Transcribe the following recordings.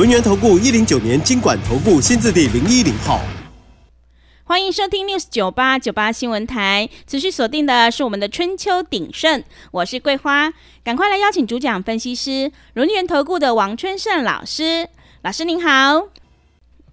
轮源投顾一零九年经管投顾新字第零一零号，欢迎收听 News 九八九八新闻台。持续锁定的是我们的春秋鼎盛，我是桂花，赶快来邀请主讲分析师轮源投顾的王春盛老师。老师您好。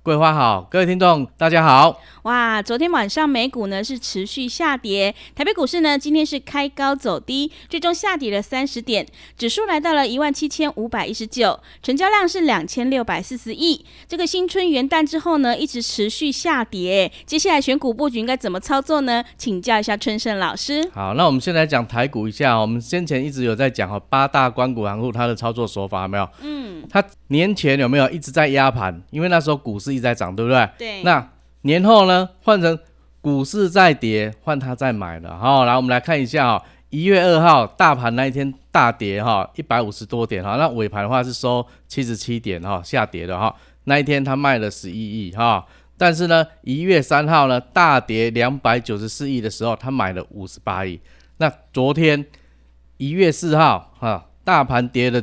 桂花好，各位听众大家好。哇，昨天晚上美股呢是持续下跌，台北股市呢今天是开高走低，最终下跌了三十点，指数来到了一万七千五百一十九，成交量是两千六百四十亿。这个新春元旦之后呢，一直持续下跌，接下来选股布局应该怎么操作呢？请教一下春盛老师。好，那我们先来讲台股一下，我们先前一直有在讲哈，八大关股行户它的操作手法有没有？嗯，它年前有没有一直在压盘？因为那时候股市。在涨，对不对？对。那年后呢？换成股市在跌，换他在买了。好，来我们来看一下哈，一月二号大盘那一天大跌哈，一百五十多点哈。那尾盘的话是收七十七点哈，下跌的哈。那一天他卖了十一亿哈。但是呢，一月三号呢大跌两百九十四亿的时候，他买了五十八亿。那昨天一月四号哈，大盘跌了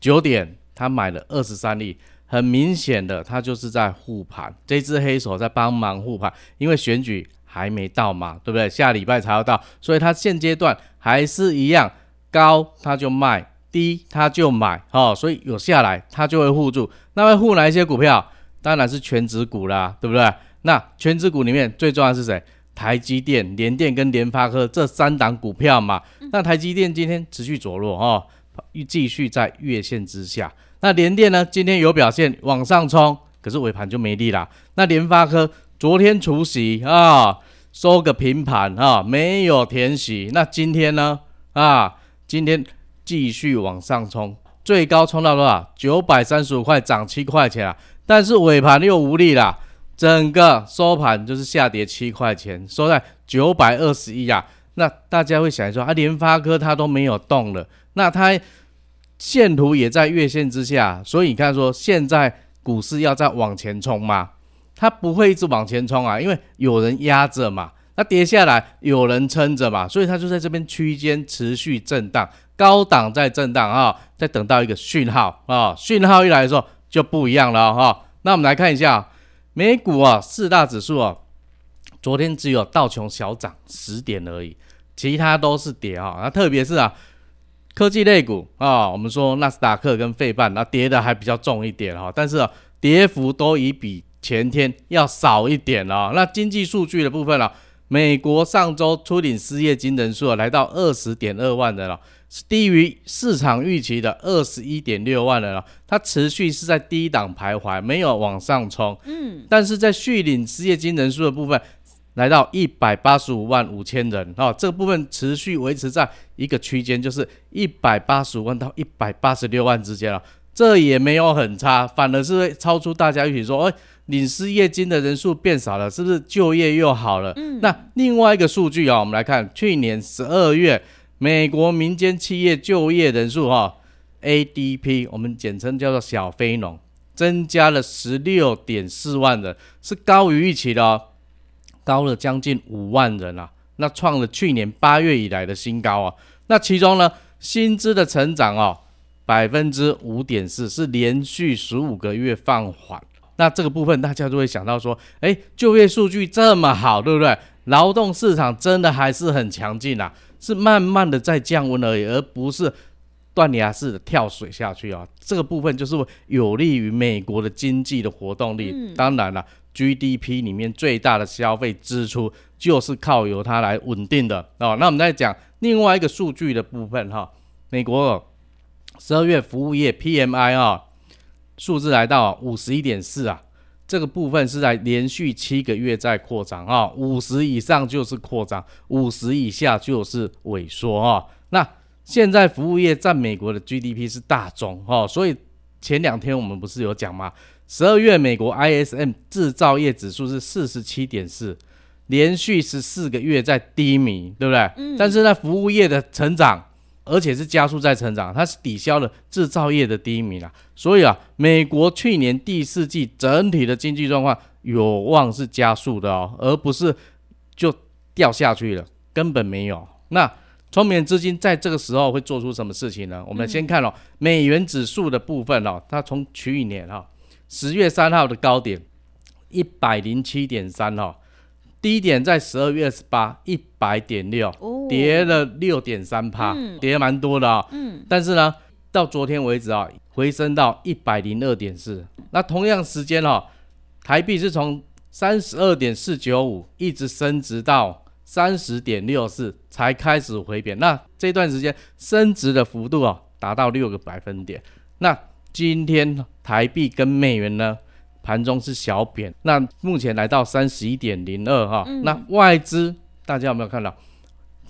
九点，他买了二十三亿。很明显的，他就是在护盘，这只黑手在帮忙护盘，因为选举还没到嘛，对不对？下礼拜才要到，所以他现阶段还是一样高，他就卖，低他就买，哦，所以有下来他就会护住。那会护哪一些股票？当然是全指股啦，对不对？那全指股里面最重要是谁？台积电、联电跟联发科这三档股票嘛。那台积电今天持续着落，哦，继续在月线之下。那联电呢？今天有表现往上冲，可是尾盘就没力啦。那联发科昨天除息啊，收个平盘啊，没有填息。那今天呢？啊，今天继续往上冲，最高冲到多少？九百三十五块，涨七块钱啊。但是尾盘又无力啦，整个收盘就是下跌七块钱，收在九百二十一啊。那大家会想说啊，联发科它都没有动了，那它？线图也在月线之下，所以你看说现在股市要再往前冲吗？它不会一直往前冲啊，因为有人压着嘛，那跌下来有人撑着嘛，所以它就在这边区间持续震荡，高档在震荡啊，在等到一个讯号啊，讯号一来的时候就不一样了哈。那我们来看一下美股啊，四大指数啊，昨天只有道琼小涨十点而已，其他都是跌啊，那特别是啊。科技类股啊，我们说纳斯达克跟费半，那跌的还比较重一点哈，但是啊，跌幅都已比前天要少一点了。那经济数据的部分呢，美国上周初领失业金人数啊，来到二十点二万人了，是低于市场预期的二十一点六万人了。它持续是在低档徘徊，没有往上冲。嗯，但是在续领失业金人数的部分。来到一百八十五万五千人哦，这个部分持续维持在一个区间，就是一百八十五万到一百八十六万之间了，这也没有很差，反而是会超出大家预期，说，哎，领失业金的人数变少了，是不是就业又好了？嗯，那另外一个数据啊，我们来看去年十二月美国民间企业就业人数哈，ADP，我们简称叫做小非农，增加了十六点四万人，是高于预期的哦。高了将近五万人啊，那创了去年八月以来的新高啊。那其中呢，薪资的成长哦，百分之五点四，是连续十五个月放缓。那这个部分大家就会想到说，哎，就业数据这么好，对不对？劳动市场真的还是很强劲啊，是慢慢的在降温而已，而不是断崖式的跳水下去啊。这个部分就是有利于美国的经济的活动力。当然了。GDP 里面最大的消费支出就是靠由它来稳定的哦。那我们再讲另外一个数据的部分哈，美国十二月服务业 PMI 啊数字来到五十一点四啊，这个部分是在连续七个月在扩张啊，五十以上就是扩张，五十以下就是萎缩啊。那现在服务业占美国的 GDP 是大宗哈，所以前两天我们不是有讲吗？十二月美国 ISM 制造业指数是四十七点四，连续十四个月在低迷，对不对？嗯。但是呢，服务业的成长，而且是加速在成长，它是抵消了制造业的低迷啦。所以啊，美国去年第四季整体的经济状况有望是加速的哦，而不是就掉下去了，根本没有。那聪明资金在这个时候会做出什么事情呢？我们先看哦，美元指数的部分哦，它从去年哈。十月三号的高点一百零七点三哈，低点在十二月二十八一百点六，跌了六点三趴，跌蛮多的啊。嗯，但是呢，到昨天为止啊，回升到一百零二点四。那同样时间哈，台币是从三十二点四九五一直升值到三十点六四，才开始回贬。那这段时间升值的幅度啊，达到六个百分点。那今天台币跟美元呢，盘中是小贬，那目前来到三十一点零二哈。那外资大家有没有看到？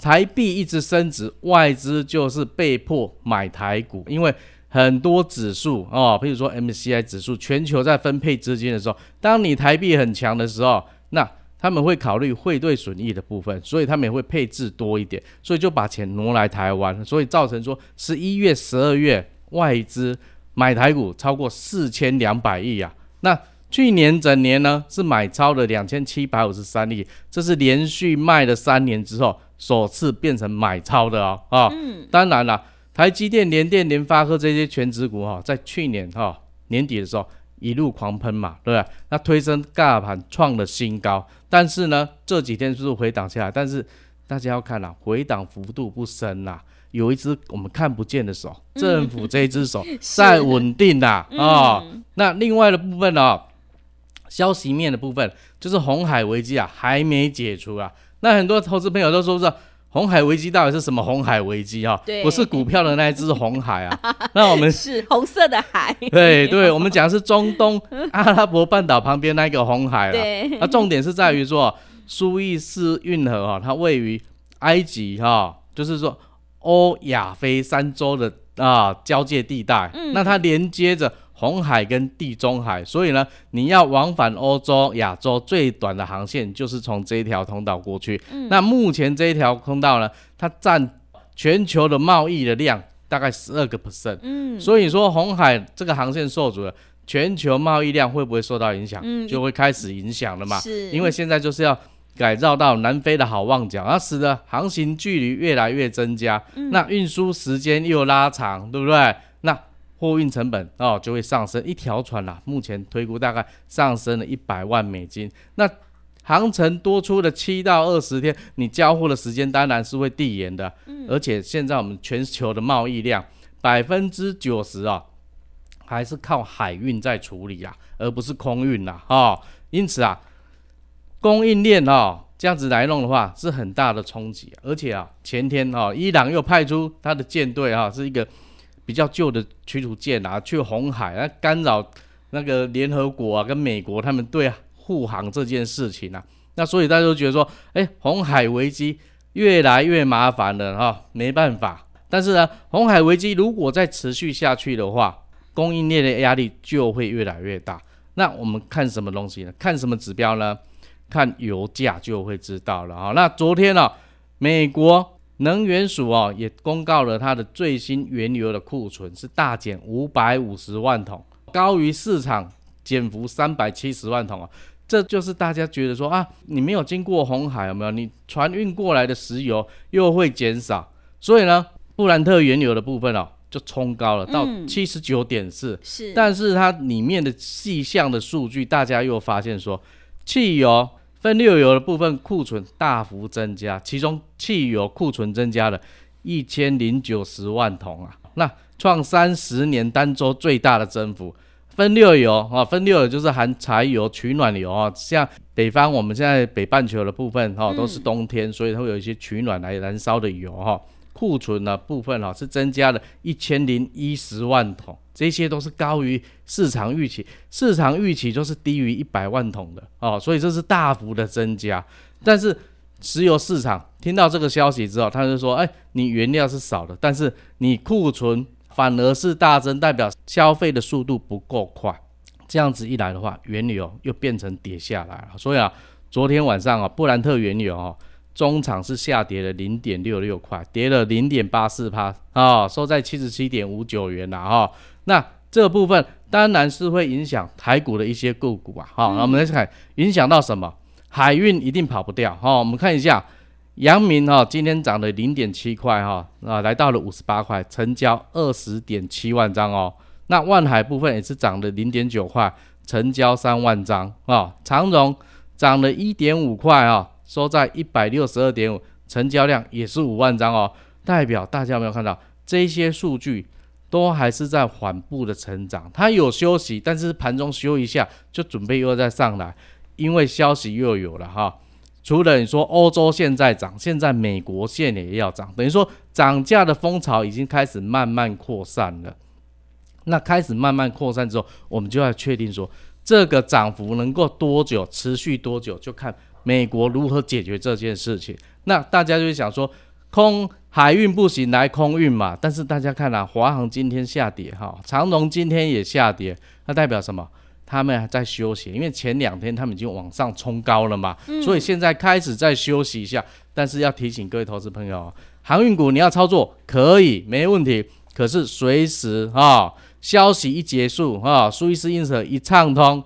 台币一直升值，外资就是被迫买台股，因为很多指数哦，譬如说 MCI 指数，全球在分配资金的时候，当你台币很强的时候，那他们会考虑汇兑损益的部分，所以他们也会配置多一点，所以就把钱挪来台湾，所以造成说十一月、十二月外资。买台股超过四千两百亿啊！那去年整年呢是买超了两千七百五十三亿，这是连续卖了三年之后首次变成买超的哦啊！嗯，当然了，台积电、联电、联发科这些全指股哈，在去年哈年底的时候一路狂喷嘛，对不对？那推升大盘创了新高，但是呢这几天是回档下来，但是大家要看啦，回档幅度不深啦。有一只我们看不见的手，政府这一只手 在稳定啦啊。那另外的部分呢，消息面的部分就是红海危机啊，还没解除啊。那很多投资朋友都说说，红海危机到底是什么？红海危机啊，不是股票的那一只红海啊。那我们是红色的海。对对，我们讲是中东阿拉伯半岛旁边那个红海了。那重点是在于说，苏伊士运河啊，它位于埃及哈，就是说。欧亚非三洲的啊交界地带，那它连接着红海跟地中海，所以呢，你要往返欧洲、亚洲最短的航线就是从这一条通道过去。那目前这一条通道呢，它占全球的贸易的量大概十二个 percent。嗯，所以说红海这个航线受阻了，全球贸易量会不会受到影响？嗯，就会开始影响了嘛。是，因为现在就是要。改造到南非的好望角，而使得航行距离越来越增加，那运输时间又拉长，对不对？那货运成本哦就会上升，一条船啦，目前推估大概上升了一百万美金。那航程多出的七到二十天，你交货的时间当然是会递延的。而且现在我们全球的贸易量百分之九十啊，还是靠海运在处理啊，而不是空运呐，哈。因此啊。供应链哦，这样子来弄的话是很大的冲击，而且啊，前天哦，伊朗又派出他的舰队啊，是一个比较旧的驱逐舰啊，去红海啊，干扰那个联合国啊跟美国他们对护航这件事情啊，那所以大家都觉得说，哎，红海危机越来越麻烦了哈，没办法。但是呢，红海危机如果再持续下去的话，供应链的压力就会越来越大。那我们看什么东西呢？看什么指标呢？看油价就会知道了啊。那昨天呢，美国能源署啊也公告了它的最新原油的库存是大减五百五十万桶，高于市场减幅三百七十万桶啊。这就是大家觉得说啊，你没有经过红海有没有？你船运过来的石油又会减少，所以呢，布兰特原油的部分哦就冲高了到七十九点四。是，但是它里面的细项的数据，大家又发现说汽油。分六油的部分库存大幅增加，其中汽油库存增加了一千零九十万桶啊，那创三十年单周最大的增幅。分六油啊，分六油就是含柴油、取暖油啊，像北方我们现在北半球的部分哈，都是冬天，所以它会有一些取暖来燃烧的油哈。库存的部分哈是增加了一千零一十万桶，这些都是高于市场预期，市场预期就是低于一百万桶的哦，所以这是大幅的增加。但是石油市场听到这个消息之后，他就说：“哎，你原料是少的，但是你库存反而是大增，代表消费的速度不够快。这样子一来的话，原油又变成跌下来了。所以啊，昨天晚上啊，布兰特原油哦，中场是下跌了零点六六块，跌了零点八四帕啊，收在七十七点五九元了哈。那这部分当然是会影响台股的一些个股啊。好，那我们来看影响到什么？海运一定跑不掉哈。我们看一下，阳明哈今天涨了零点七块哈啊，来到了五十八块，成交二十点七万张哦。那万海部分也是涨了零点九块，成交三万张啊。长荣涨了一点五块啊，收在一百六十二点五，成交量也是五万张哦。代表大家有没有看到这些数据都还是在缓步的成长？它有休息，但是盘中休一下就准备又再上来，因为消息又有了哈。除了你说欧洲现在涨，现在美国现也要涨，等于说涨价的风潮已经开始慢慢扩散了。那开始慢慢扩散之后，我们就要确定说这个涨幅能够多久，持续多久，就看美国如何解决这件事情。那大家就会想说，空海运不行，来空运嘛。但是大家看啊，华航今天下跌哈，长荣今天也下跌，那代表什么？他们还在休息，因为前两天他们已经往上冲高了嘛，所以现在开始在休息一下。但是要提醒各位投资朋友，航运股你要操作可以没问题，可是随时啊。消息一结束，哈，苏伊士运河一畅通，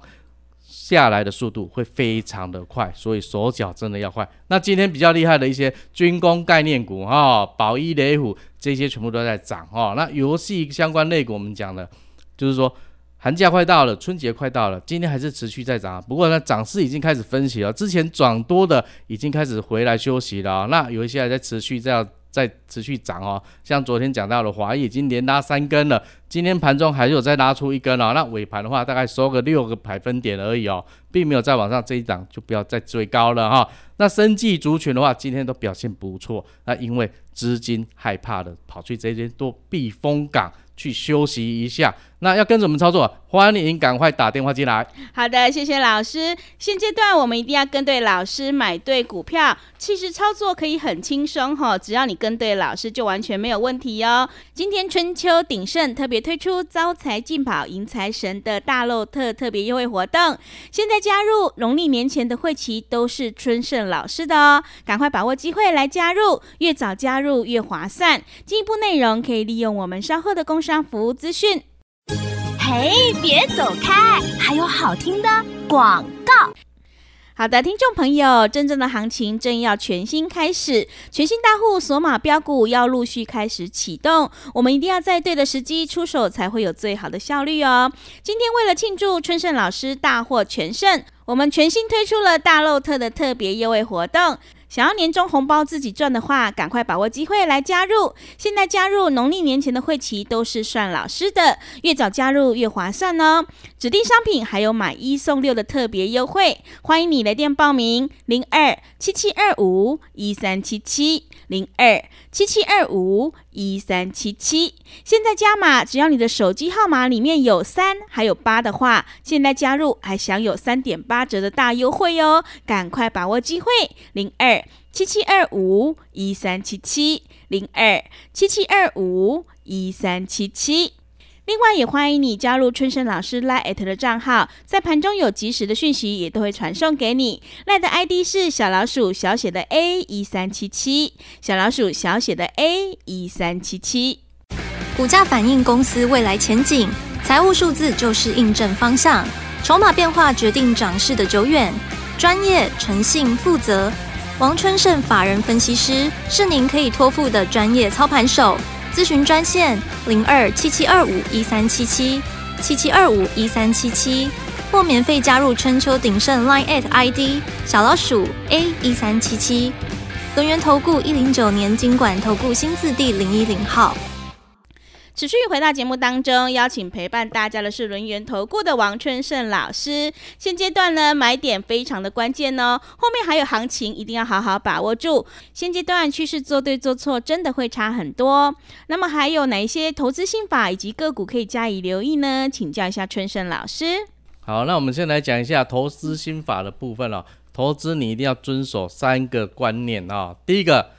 下来的速度会非常的快，所以手脚真的要快。那今天比较厉害的一些军工概念股，哈，宝一雷虎这些全部都在涨，哈。那游戏相关类股，我们讲的，就是说寒假快到了，春节快到了，今天还是持续在涨。不过呢，涨势已经开始分歧了，之前涨多的已经开始回来休息了，那有一些还在持续这样。在持续涨哦，像昨天讲到的华谊已经连拉三根了，今天盘中还有再拉出一根哦，那尾盘的话大概收个六个百分点而已哦，并没有再往上，这一涨就不要再追高了哈。那生技族群的话，今天都表现不错，那因为资金害怕的跑去这边多避风港。去休息一下，那要跟着我们操作，欢迎赶快打电话进来。好的，谢谢老师。现阶段我们一定要跟对老师，买对股票，其实操作可以很轻松哈，只要你跟对老师，就完全没有问题哦。今天春秋鼎盛特别推出招财进宝迎财神的大漏特特别优惠活动，现在加入农历年前的会期都是春盛老师的哦，赶快把握机会来加入，越早加入越划算。进一步内容可以利用我们稍后的工。商服务资讯，嘿，别走开，还有好听的广告。好的，听众朋友，真正的行情正要全新开始，全新大户索马标股要陆续开始启动，我们一定要在对的时机出手，才会有最好的效率哦。今天为了庆祝春盛老师大获全胜，我们全新推出了大漏特的特别优惠活动。想要年终红包自己赚的话，赶快把握机会来加入。现在加入农历年前的会期都是算老师的，越早加入越划算哦。指定商品还有买一送六的特别优惠，欢迎你来电报名：零二七七二五一三七七零二七七二五一三七七。现在加码，只要你的手机号码里面有三还有八的话，现在加入还享有三点八折的大优惠哦！赶快把握机会，零二。七七二五一三七七零二七七二五一三七七。另外，也欢迎你加入春生老师赖艾特的账号，在盘中有及时的讯息，也都会传送给你。赖的 ID 是小老鼠小写的 A 一三七七，小老鼠小写的 A 一三七七。股价反映公司未来前景，财务数字就是印证方向，筹码变化决定涨势的久远。专业、诚信、负责。王春盛法人分析师是您可以托付的专业操盘手，咨询专线零二七七二五一三七七七七二五一三七七，或免费加入春秋鼎盛 Line at ID 小老鼠 A 一三七七，轮源投顾一零九年经管投顾新字第零一零号。持续回到节目当中，邀请陪伴大家的是轮圆投顾的王春盛老师。现阶段呢，买点非常的关键哦，后面还有行情，一定要好好把握住。现阶段趋势做对做错，真的会差很多。那么还有哪一些投资心法以及个股可以加以留意呢？请教一下春盛老师。好，那我们先来讲一下投资心法的部分了。投资你一定要遵守三个观念啊。第一个，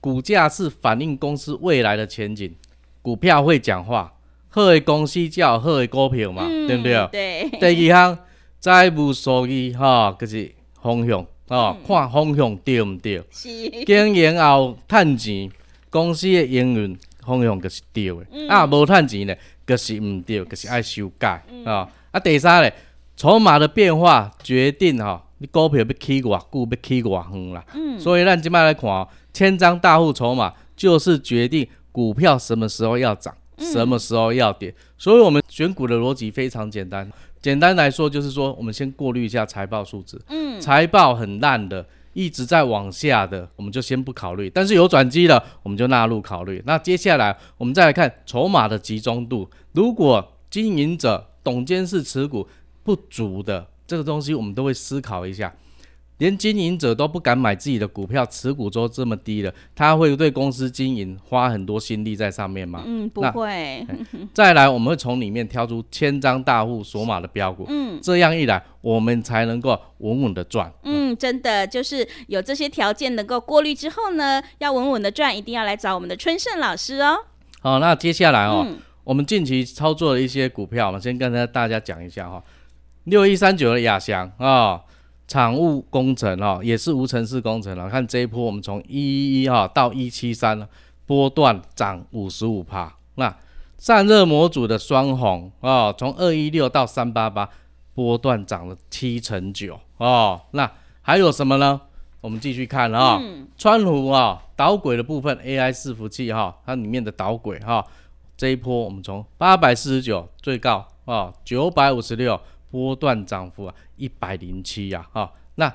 股价是反映公司未来的前景。股票会讲话，好的公司才有好的股票嘛，嗯对不对？对，第二项债务数据吼，就是方向哦，嗯看方向对毋对？是，经营后趁钱，公司的营运方向就是对的，嗯啊，无趁钱呢，就是毋对，就是爱修改嗯哦。啊，第三咧，筹码的变化决定吼、你股票要起偌久，要起偌远啦。嗯，所以咱即摆来看哦，千张大户筹码就是决定股票什么时候要涨，嗯什么时候要跌。所以我们选股的逻辑非常简单，简单来说就是说，我们先过滤一下财报数字，嗯，财报很烂的。一直在往下的，我们就先不考虑；但是有转机了，我们就纳入考虑。那接下来我们再来看筹码的集中度。如果经营者、董监事持股不足的这个东西，我们都会思考一下。连经营者都不敢买自己的股票，持股都这么低了，他会对公司经营花很多心力在上面吗？嗯，不会，再来，我们会从里面挑出千张大户锁码的标股，嗯。这样一来，我们才能够稳稳的赚。嗯，真的就是有这些条件能够过滤之后呢，要稳稳的赚，一定要来找我们的春盛老师哦。好，那接下来哦，嗯我们近期操作的一些股票，我们先跟大家讲一下哈、六一三九的亚翔啊，产物工程哈、也是无尘室工程了。看这一波，我们从一一一哈到一七三，波段涨五十五趴。那散热模组的双红哦，从二一六到三八八，波段涨了七成九哦。那还有什么呢？我们继续看啊、嗯川湖啊，导轨的部分 AI 伺服器哈、它里面的导轨哈、这一波我们从八百四十九最高啊九百五十六波段涨幅啊一百零七呀哈，那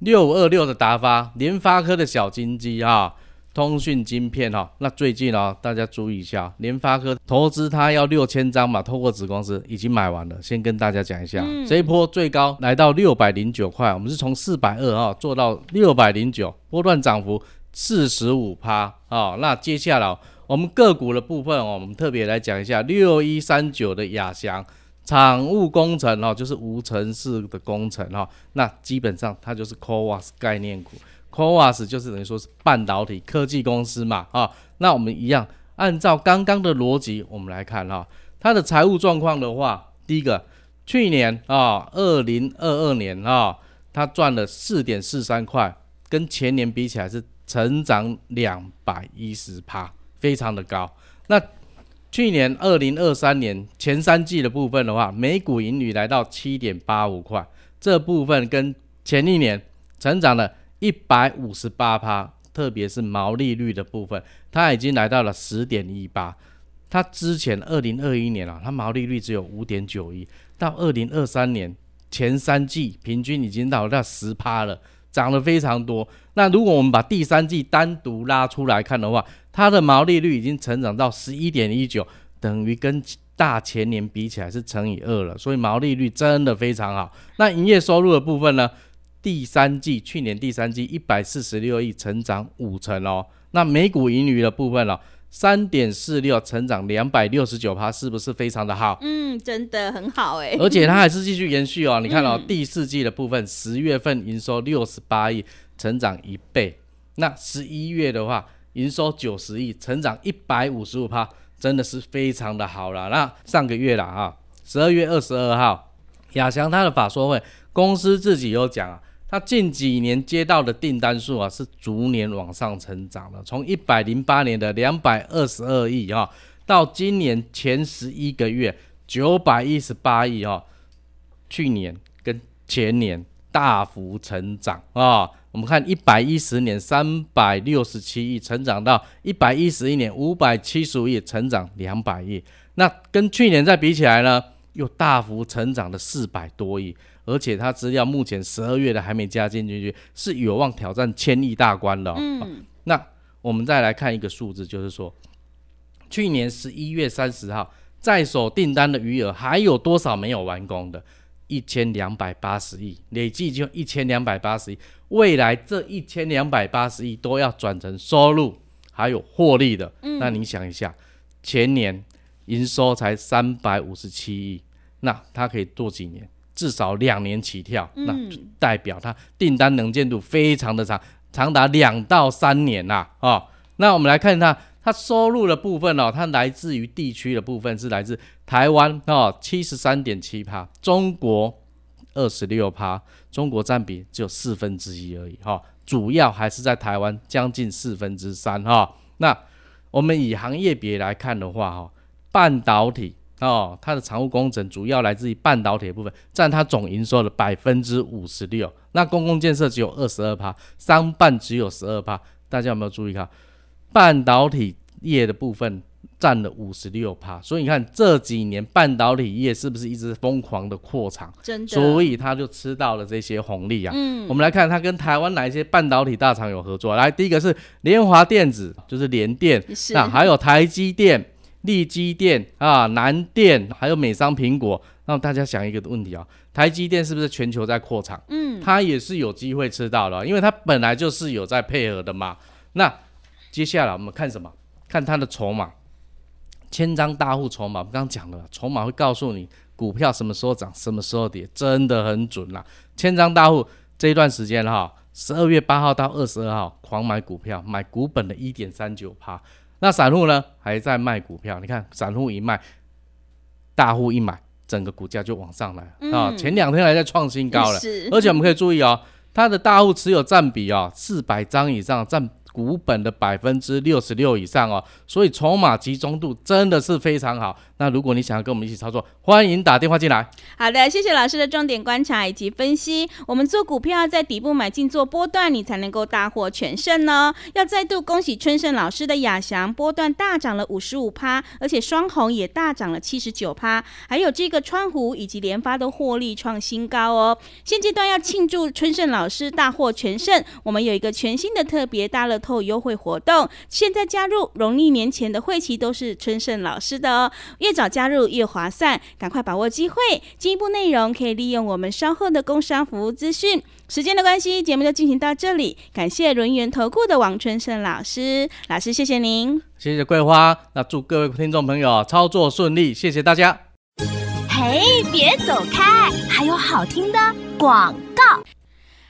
六五二六的达发联发科的小金鸡哈、通讯晶片哈、那最近啊大家注意一下，联发科投资它要六千张嘛，透过子公司已经买完了，先跟大家讲一下，嗯这一波最高来到六百零九块，我们是从四百二啊做到六百零九，波段涨幅四十五趴啊。那接下来我们个股的部分哦，我们特别来讲一下六一三九的亚翔。产物工程哦，就是无尘室的工程、哦，那基本上它就是 CoWAS 概念股，CoWAS 就是等于说是半导体科技公司嘛啊、那我们一样按照刚刚的逻辑，我们来看哈、它的财务状况的话，第一个去年啊，二零二二年啊，它赚了四点四三块，跟前年比起来是成长两百一十趴，非常的高。那去年二零二三年前三季的部分的话，每股盈余来到七点八五块，这部分跟前一年成长了一百五十八趴，特别是毛利率的部分，它已经来到了十点一八。它之前二零二一年啊，它毛利率只有五点九一，到二零二三年前三季平均已经到到十趴了，涨了非常多。那如果我们把第三季单独拉出来看的话，它的毛利率已经成长到十一点一九，等于跟大前年比起来是乘以二了，所以毛利率真的非常好。那营业收入的部分呢？第三季去年第三季一百四十六亿，成长五成哦。那每股盈余的部分哦，三点四六，成长两百六十九趴，是不是非常的好？嗯，真的很好哎、而且它还是继续延续哦。你看哦，嗯第四季的部分，十月份营收六十八亿，成长一倍。那十一月的话，营收九十亿，成长一百五十五趴，真的是非常的好了。那上个月啦啊，十二月二十二号，亚翔他的法说会，公司自己有讲啊，他近几年接到的订单数啊是逐年往上成长的，从一百零八年的两百二十二亿哈，到今年前十一个月九百一十八亿哈，去年跟前年大幅成长啊。我们看一百一十年三百六十七亿，成长到一百一十一年五百七十五亿，成长两百亿。那跟去年再比起来呢，又大幅成长了四百多亿。而且它资料目前十二月的还没加进进去，是有望挑战千亿大关的、哦。嗯，那我们再来看一个数字，就是说，去年十一月三十号在手订单的余额还有多少没有完工的？一千两百八十亿，累计就一千两百八十亿。未来这一千两百八十亿都要转成收入还有获利的。那你想一下，前年营收才三百五十七亿，那它可以做几年？至少两年起跳，那代表它订单能见度非常的长，长达两到三年呐、哦。那我们来看它它收入的部分哦，它来自于地区的部分是来自台湾哦，七十三点七趴，中国二十六趴，中国占比只有四分之一而已哈，主要还是在台湾将近四分之三哈。那我们以行业别来看的话哈，半导体。哦，它的常务工程主要来自于半导体的部分，占它总营收的百分之五十六。那公共建设只有二十二趴，商办只有十二趴。大家有没有注意看？半导体业的部分占了五十六趴，所以你看这几年半导体业是不是一直疯狂的扩厂？真的，所以他就吃到了这些红利啊。嗯，我们来看它跟台湾哪一些半导体大厂有合作？来，第一个是联华电子，就是联电，那还有台积电。利基电啊，南电，还有美商苹果，那大家想一个问题啊，台积电是不是全球在扩厂？嗯，它也是有机会吃到了，因为它本来就是有在配合的嘛。那接下来我们看什么？看它的筹码，千张大户筹码。我们刚刚讲了，筹码会告诉你股票什么时候涨，什么时候跌，真的很准啦。千张大户这一段时间哈，十二月八号到二十二号狂买股票，买股本的一点三九趴。那散户呢，还在卖股票？你看，散户一卖，大户一买，整个股价就往上来啊！前两天还在创新高了，而且我们可以注意哦，它的大户持有占比啊，四百张以上占。股本的百分之六十六以上哦，所以筹码集中度真的是非常好。那如果你想要跟我们一起操作，欢迎打电话进来。好的，谢谢老师的重点观察以及分析。我们做股票在底部买进做波段，你才能够大获全胜呢。要再度恭喜春盛老师的亚翔波段大涨了五十五趴，而且双红也大涨了七十九趴，还有这个川湖以及联发的获利创新高哦。现阶段要庆祝春盛老师大获全胜，我们有一个全新的特别大乐。透优惠活动，现在加入农历年前的会期都是春盛老师的哦，越早加入越划算，赶快把握机会。进一步内容可以利用我们稍后的工商服务资讯。时间的关系，节目就进行到这里，感谢轮圆投顾的王春盛老师，老师谢谢您，谢谢桂花，那祝各位听众朋友操作顺利，谢谢大家。嘿，别走开，还有好听的广告。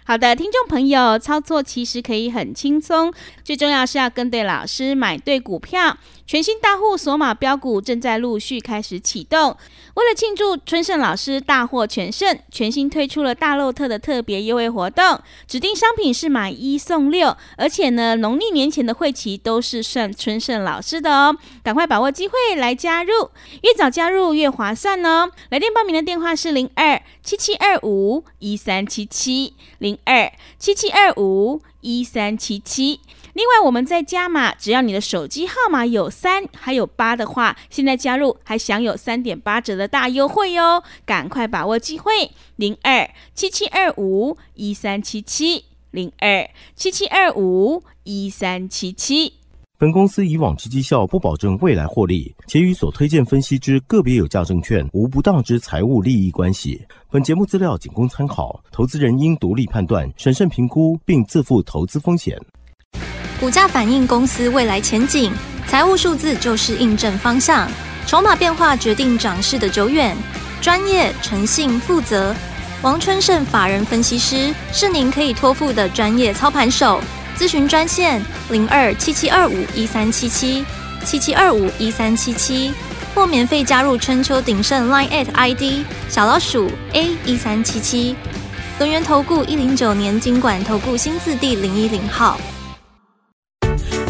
好的，听众朋友，操作其实可以很轻松，最重要是要跟对老师，买对股票。全新大户索马标股正在陆续开始启动。为了庆祝春盛老师大获全胜，全新推出了大漏特的特别优惠活动，指定商品是买一送六，而且呢，农历年前的会期都是算春盛老师的哦。赶快把握机会来加入，越早加入越划算哦。来电报名的电话是零二七七二五一三七七零二七七二五一三七七。另外，我们在加码，只要你的手机号码有三还有八的话，现在加入还享有三点八折的大优惠哟！赶快把握机会，零二七七二五一三七七零二七七二五一三七七。本公司以往之绩效不保证未来获利，且与所推荐分析之个别有价证券无不当之财务利益关系。本节目资料仅供参考，投资人应独立判断、审慎评估，并自负投资风险。股价反映公司未来前景，财务数字就是印证方向，筹码变化决定涨势的久远。专业、诚信、负责，王春盛法人分析师是您可以托付的专业操盘手。咨询专线零二七七二五一三七七七七二五一三七七，或免费加入春秋鼎盛 Line at ID 小老鼠 A 一三七七。轮源投顾一零九年经管投顾新字第零一零号。